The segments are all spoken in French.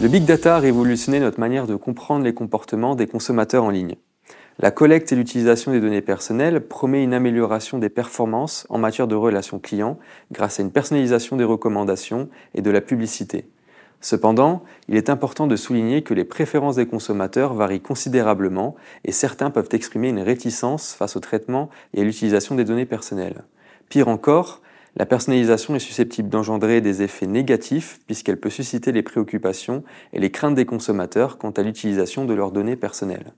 Le big data a révolutionné notre manière de comprendre les comportements des consommateurs en ligne. La collecte et l'utilisation des données personnelles promet une amélioration des performances en matière de relations clients grâce à une personnalisation des recommandations et de la publicité. Cependant, il est important de souligner que les préférences des consommateurs varient considérablement et certains peuvent exprimer une réticence face au traitement et à l'utilisation des données personnelles. Pire encore, la personnalisation est susceptible d'engendrer des effets négatifs puisqu'elle peut susciter les préoccupations et les craintes des consommateurs quant à l'utilisation de leurs données personnelles.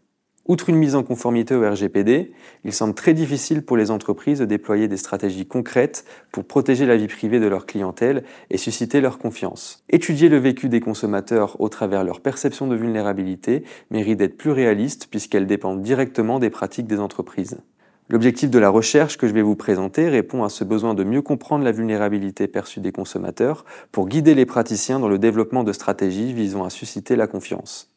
Outre une mise en conformité au RGPD, il semble très difficile pour les entreprises de déployer des stratégies concrètes pour protéger la vie privée de leur clientèle et susciter leur confiance. Étudier le vécu des consommateurs au travers leur perception de vulnérabilité mérite d'être plus réaliste puisqu'elle dépend directement des pratiques des entreprises. L'objectif de la recherche que je vais vous présenter répond à ce besoin de mieux comprendre la vulnérabilité perçue des consommateurs pour guider les praticiens dans le développement de stratégies visant à susciter la confiance.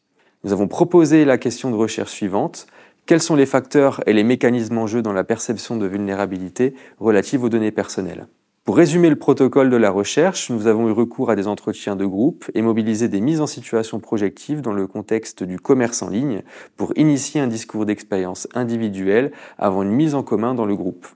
Nous avons proposé la question de recherche suivante. Quels sont les facteurs et les mécanismes en jeu dans la perception de vulnérabilité relative aux données personnelles? Pour résumer le protocole de la recherche, nous avons eu recours à des entretiens de groupe et mobilisé des mises en situation projectives dans le contexte du commerce en ligne pour initier un discours d'expérience individuelle avant une mise en commun dans le groupe.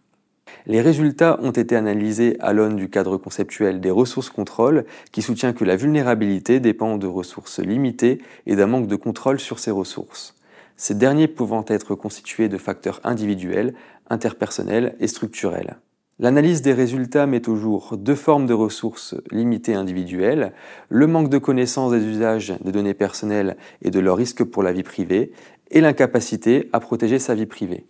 Les résultats ont été analysés à l'aune du cadre conceptuel des ressources contrôle qui soutient que la vulnérabilité dépend de ressources limitées et d'un manque de contrôle sur ces ressources. Ces derniers pouvant être constitués de facteurs individuels, interpersonnels et structurels. L'analyse des résultats met au jour deux formes de ressources limitées individuelles, le manque de connaissance des usages des données personnelles et de leurs risques pour la vie privée, et l'incapacité à protéger sa vie privée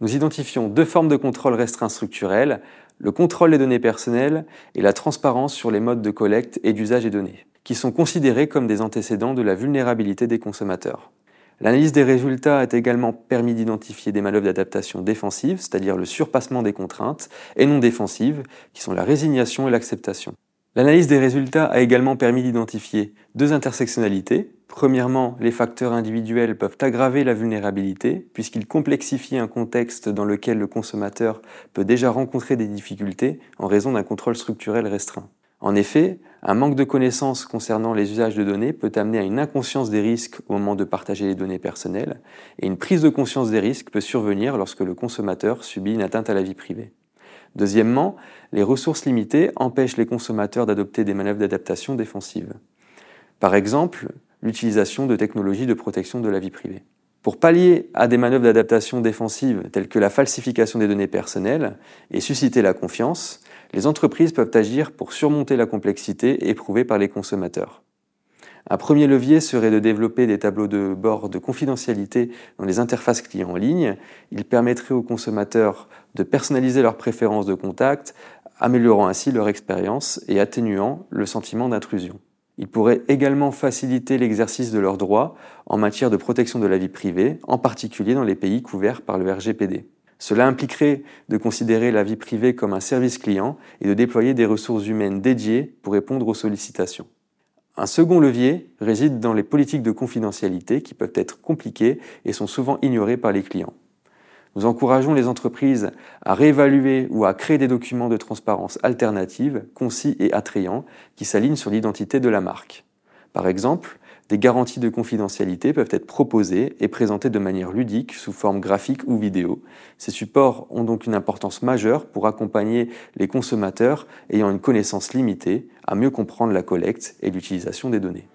nous identifions deux formes de contrôle restreint structurel, le contrôle des données personnelles et la transparence sur les modes de collecte et d'usage des données, qui sont considérés comme des antécédents de la vulnérabilité des consommateurs. L'analyse des résultats a également permis d'identifier des manœuvres d'adaptation défensives, c'est-à-dire le surpassement des contraintes, et non défensives, qui sont la résignation et l'acceptation. L'analyse des résultats a également permis d'identifier deux intersectionnalités. Premièrement, les facteurs individuels peuvent aggraver la vulnérabilité puisqu'ils complexifient un contexte dans lequel le consommateur peut déjà rencontrer des difficultés en raison d'un contrôle structurel restreint. En effet, un manque de connaissances concernant les usages de données peut amener à une inconscience des risques au moment de partager les données personnelles, et une prise de conscience des risques peut survenir lorsque le consommateur subit une atteinte à la vie privée. Deuxièmement, les ressources limitées empêchent les consommateurs d'adopter des manœuvres d'adaptation défensives. Par exemple, l'utilisation de technologies de protection de la vie privée. Pour pallier à des manœuvres d'adaptation défensive telles que la falsification des données personnelles et susciter la confiance, les entreprises peuvent agir pour surmonter la complexité éprouvée par les consommateurs. Un premier levier serait de développer des tableaux de bord de confidentialité dans les interfaces clients en ligne. Il permettrait aux consommateurs de personnaliser leurs préférences de contact, améliorant ainsi leur expérience et atténuant le sentiment d'intrusion. Il pourrait également faciliter l'exercice de leurs droits en matière de protection de la vie privée, en particulier dans les pays couverts par le RGPD. Cela impliquerait de considérer la vie privée comme un service client et de déployer des ressources humaines dédiées pour répondre aux sollicitations. Un second levier réside dans les politiques de confidentialité qui peuvent être compliquées et sont souvent ignorées par les clients. Nous encourageons les entreprises à réévaluer ou à créer des documents de transparence alternative, concis et attrayants, qui s'alignent sur l'identité de la marque. Par exemple, des garanties de confidentialité peuvent être proposées et présentées de manière ludique sous forme graphique ou vidéo. Ces supports ont donc une importance majeure pour accompagner les consommateurs ayant une connaissance limitée à mieux comprendre la collecte et l'utilisation des données.